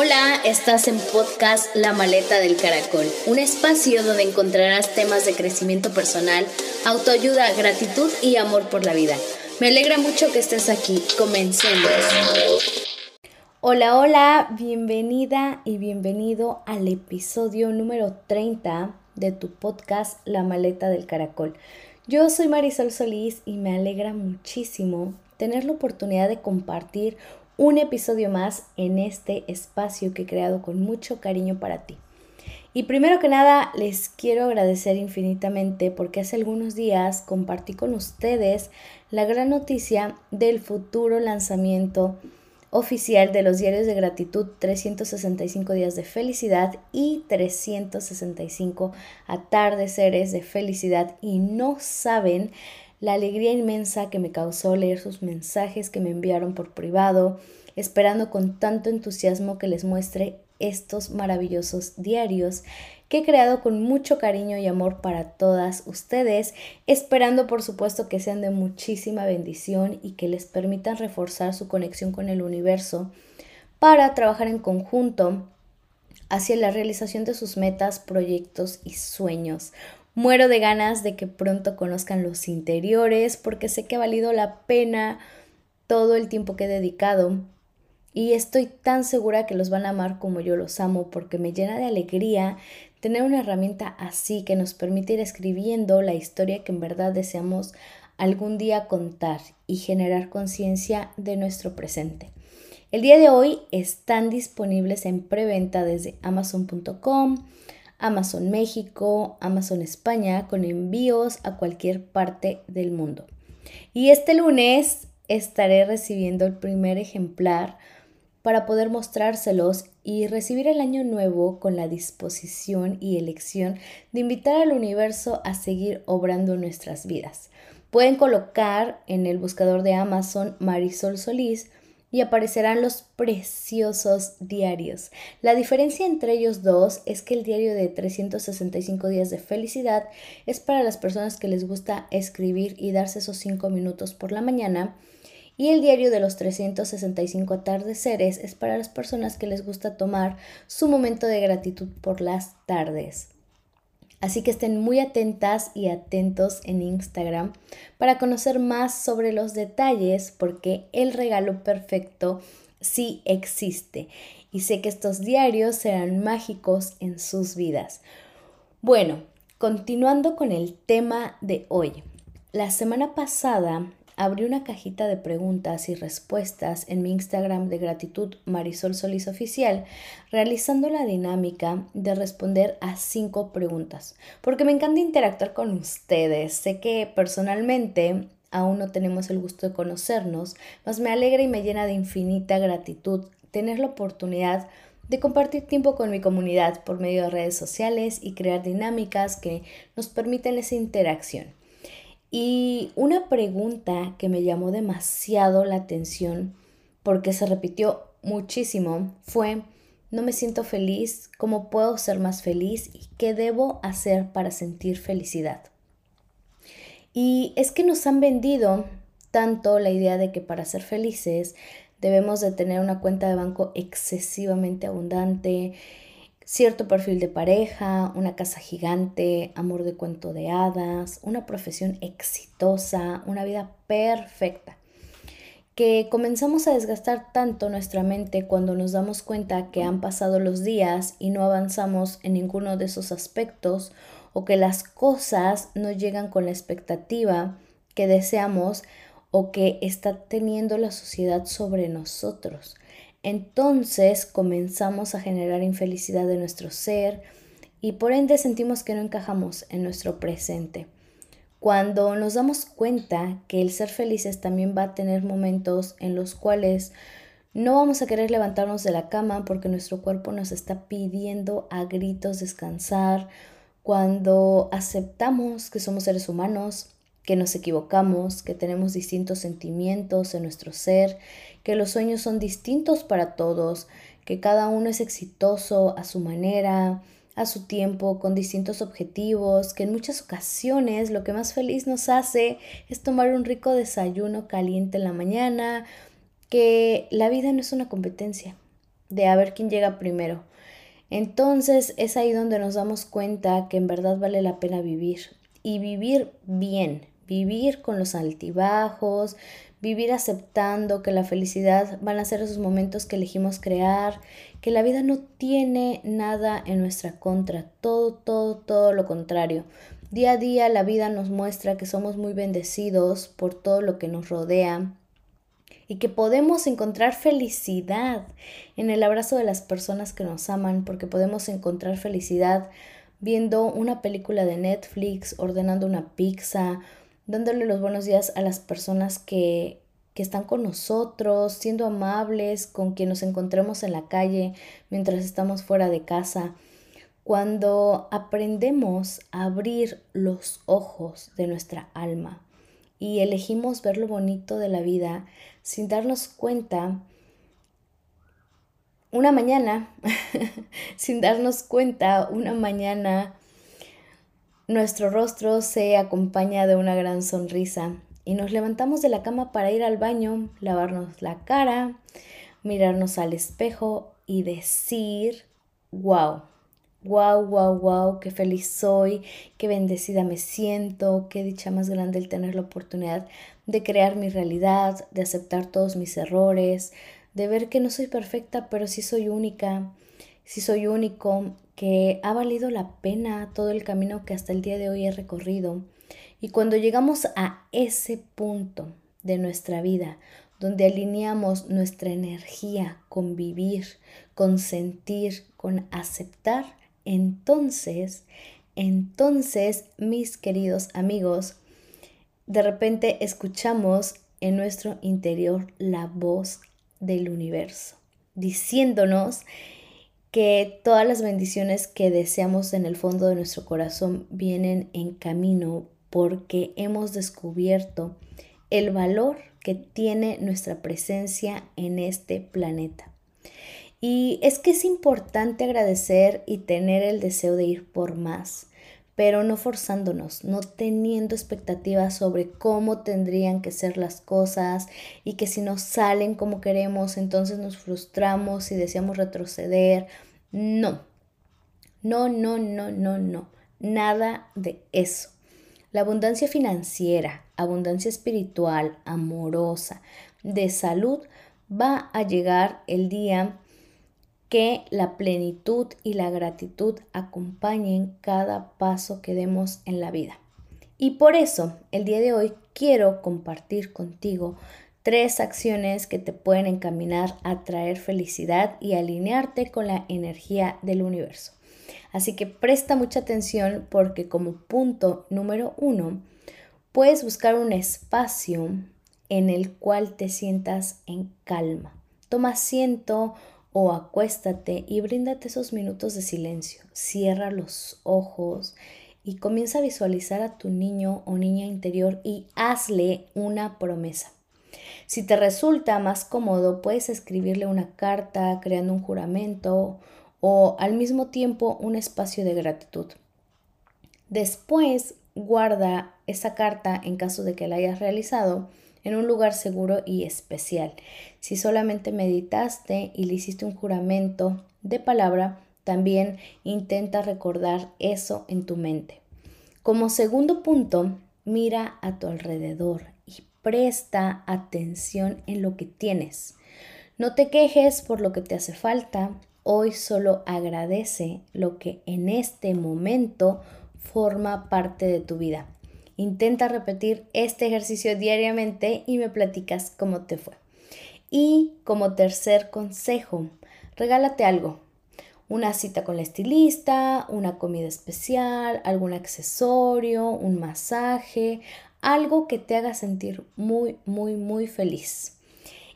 Hola, estás en podcast La Maleta del Caracol, un espacio donde encontrarás temas de crecimiento personal, autoayuda, gratitud y amor por la vida. Me alegra mucho que estés aquí. Comencemos. Hola, hola, bienvenida y bienvenido al episodio número 30 de tu podcast La Maleta del Caracol. Yo soy Marisol Solís y me alegra muchísimo tener la oportunidad de compartir un episodio más en este espacio que he creado con mucho cariño para ti. Y primero que nada, les quiero agradecer infinitamente porque hace algunos días compartí con ustedes la gran noticia del futuro lanzamiento oficial de los diarios de gratitud 365 días de felicidad y 365 atardeceres de felicidad y no saben la alegría inmensa que me causó leer sus mensajes que me enviaron por privado, esperando con tanto entusiasmo que les muestre estos maravillosos diarios que he creado con mucho cariño y amor para todas ustedes, esperando por supuesto que sean de muchísima bendición y que les permitan reforzar su conexión con el universo para trabajar en conjunto hacia la realización de sus metas, proyectos y sueños. Muero de ganas de que pronto conozcan los interiores porque sé que ha valido la pena todo el tiempo que he dedicado y estoy tan segura que los van a amar como yo los amo porque me llena de alegría tener una herramienta así que nos permite ir escribiendo la historia que en verdad deseamos algún día contar y generar conciencia de nuestro presente. El día de hoy están disponibles en preventa desde amazon.com, Amazon México, Amazon España, con envíos a cualquier parte del mundo. Y este lunes estaré recibiendo el primer ejemplar para poder mostrárselos y recibir el año nuevo con la disposición y elección de invitar al universo a seguir obrando nuestras vidas. Pueden colocar en el buscador de Amazon Marisol Solís y aparecerán los preciosos diarios. La diferencia entre ellos dos es que el diario de 365 días de felicidad es para las personas que les gusta escribir y darse esos 5 minutos por la mañana. Y el diario de los 365 atardeceres es para las personas que les gusta tomar su momento de gratitud por las tardes. Así que estén muy atentas y atentos en Instagram para conocer más sobre los detalles porque el regalo perfecto sí existe y sé que estos diarios serán mágicos en sus vidas. Bueno, continuando con el tema de hoy. La semana pasada abrí una cajita de preguntas y respuestas en mi Instagram de gratitud Marisol Solís Oficial, realizando la dinámica de responder a cinco preguntas, porque me encanta interactuar con ustedes. Sé que personalmente aún no tenemos el gusto de conocernos, mas me alegra y me llena de infinita gratitud tener la oportunidad de compartir tiempo con mi comunidad por medio de redes sociales y crear dinámicas que nos permiten esa interacción. Y una pregunta que me llamó demasiado la atención porque se repitió muchísimo fue, no me siento feliz, ¿cómo puedo ser más feliz y qué debo hacer para sentir felicidad? Y es que nos han vendido tanto la idea de que para ser felices debemos de tener una cuenta de banco excesivamente abundante, cierto perfil de pareja, una casa gigante, amor de cuento de hadas, una profesión exitosa, una vida perfecta. Que comenzamos a desgastar tanto nuestra mente cuando nos damos cuenta que han pasado los días y no avanzamos en ninguno de esos aspectos o que las cosas no llegan con la expectativa que deseamos o que está teniendo la sociedad sobre nosotros entonces comenzamos a generar infelicidad de nuestro ser y por ende sentimos que no encajamos en nuestro presente. Cuando nos damos cuenta que el ser felices también va a tener momentos en los cuales no vamos a querer levantarnos de la cama porque nuestro cuerpo nos está pidiendo a gritos descansar, cuando aceptamos que somos seres humanos, que nos equivocamos, que tenemos distintos sentimientos en nuestro ser, que los sueños son distintos para todos, que cada uno es exitoso a su manera, a su tiempo, con distintos objetivos, que en muchas ocasiones lo que más feliz nos hace es tomar un rico desayuno caliente en la mañana, que la vida no es una competencia, de a ver quién llega primero. Entonces es ahí donde nos damos cuenta que en verdad vale la pena vivir y vivir bien, vivir con los altibajos, vivir aceptando que la felicidad van a ser esos momentos que elegimos crear, que la vida no tiene nada en nuestra contra, todo, todo, todo lo contrario. Día a día la vida nos muestra que somos muy bendecidos por todo lo que nos rodea y que podemos encontrar felicidad en el abrazo de las personas que nos aman, porque podemos encontrar felicidad viendo una película de Netflix, ordenando una pizza, dándole los buenos días a las personas que, que están con nosotros, siendo amables con quien nos encontremos en la calle mientras estamos fuera de casa. Cuando aprendemos a abrir los ojos de nuestra alma y elegimos ver lo bonito de la vida sin darnos cuenta, una mañana, sin darnos cuenta, una mañana nuestro rostro se acompaña de una gran sonrisa y nos levantamos de la cama para ir al baño, lavarnos la cara, mirarnos al espejo y decir, wow, wow, wow, wow, qué feliz soy, qué bendecida me siento, qué dicha más grande el tener la oportunidad de crear mi realidad, de aceptar todos mis errores, de ver que no soy perfecta, pero sí soy única, sí soy único, que ha valido la pena todo el camino que hasta el día de hoy he recorrido. Y cuando llegamos a ese punto de nuestra vida, donde alineamos nuestra energía con vivir, con sentir, con aceptar, entonces, entonces, mis queridos amigos, de repente escuchamos en nuestro interior la voz del universo, diciéndonos que todas las bendiciones que deseamos en el fondo de nuestro corazón vienen en camino porque hemos descubierto el valor que tiene nuestra presencia en este planeta. Y es que es importante agradecer y tener el deseo de ir por más, pero no forzándonos, no teniendo expectativas sobre cómo tendrían que ser las cosas y que si no salen como queremos, entonces nos frustramos y deseamos retroceder. No, no, no, no, no, no, nada de eso. La abundancia financiera, abundancia espiritual, amorosa, de salud, va a llegar el día que la plenitud y la gratitud acompañen cada paso que demos en la vida. Y por eso, el día de hoy quiero compartir contigo tres acciones que te pueden encaminar a traer felicidad y alinearte con la energía del universo. Así que presta mucha atención porque como punto número uno, puedes buscar un espacio en el cual te sientas en calma. Toma asiento o acuéstate y bríndate esos minutos de silencio. Cierra los ojos y comienza a visualizar a tu niño o niña interior y hazle una promesa. Si te resulta más cómodo, puedes escribirle una carta creando un juramento o al mismo tiempo un espacio de gratitud. Después guarda esa carta en caso de que la hayas realizado en un lugar seguro y especial. Si solamente meditaste y le hiciste un juramento de palabra, también intenta recordar eso en tu mente. Como segundo punto, mira a tu alrededor y presta atención en lo que tienes. No te quejes por lo que te hace falta, hoy solo agradece lo que en este momento forma parte de tu vida. Intenta repetir este ejercicio diariamente y me platicas cómo te fue. Y como tercer consejo, regálate algo. Una cita con la estilista, una comida especial, algún accesorio, un masaje, algo que te haga sentir muy, muy, muy feliz.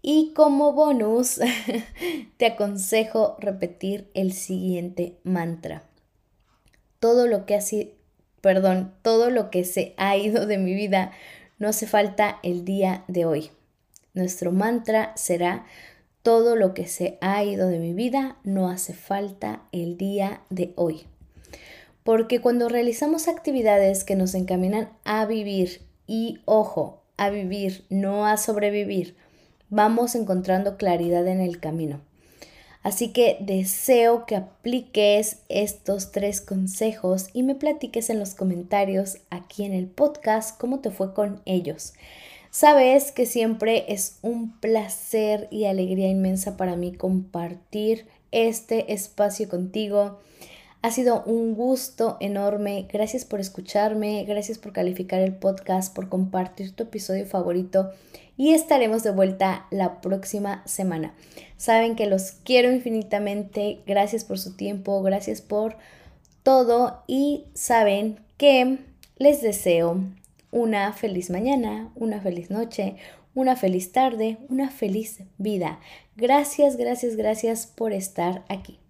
Y como bonus, te aconsejo repetir el siguiente mantra. Todo lo que, sido perdón, todo lo que se ha ido de mi vida no hace falta el día de hoy. Nuestro mantra será, todo lo que se ha ido de mi vida no hace falta el día de hoy. Porque cuando realizamos actividades que nos encaminan a vivir y, ojo, a vivir, no a sobrevivir, vamos encontrando claridad en el camino. Así que deseo que apliques estos tres consejos y me platiques en los comentarios aquí en el podcast cómo te fue con ellos. Sabes que siempre es un placer y alegría inmensa para mí compartir este espacio contigo. Ha sido un gusto enorme. Gracias por escucharme, gracias por calificar el podcast, por compartir tu episodio favorito y estaremos de vuelta la próxima semana. Saben que los quiero infinitamente. Gracias por su tiempo, gracias por todo y saben que les deseo una feliz mañana, una feliz noche, una feliz tarde, una feliz vida. Gracias, gracias, gracias por estar aquí.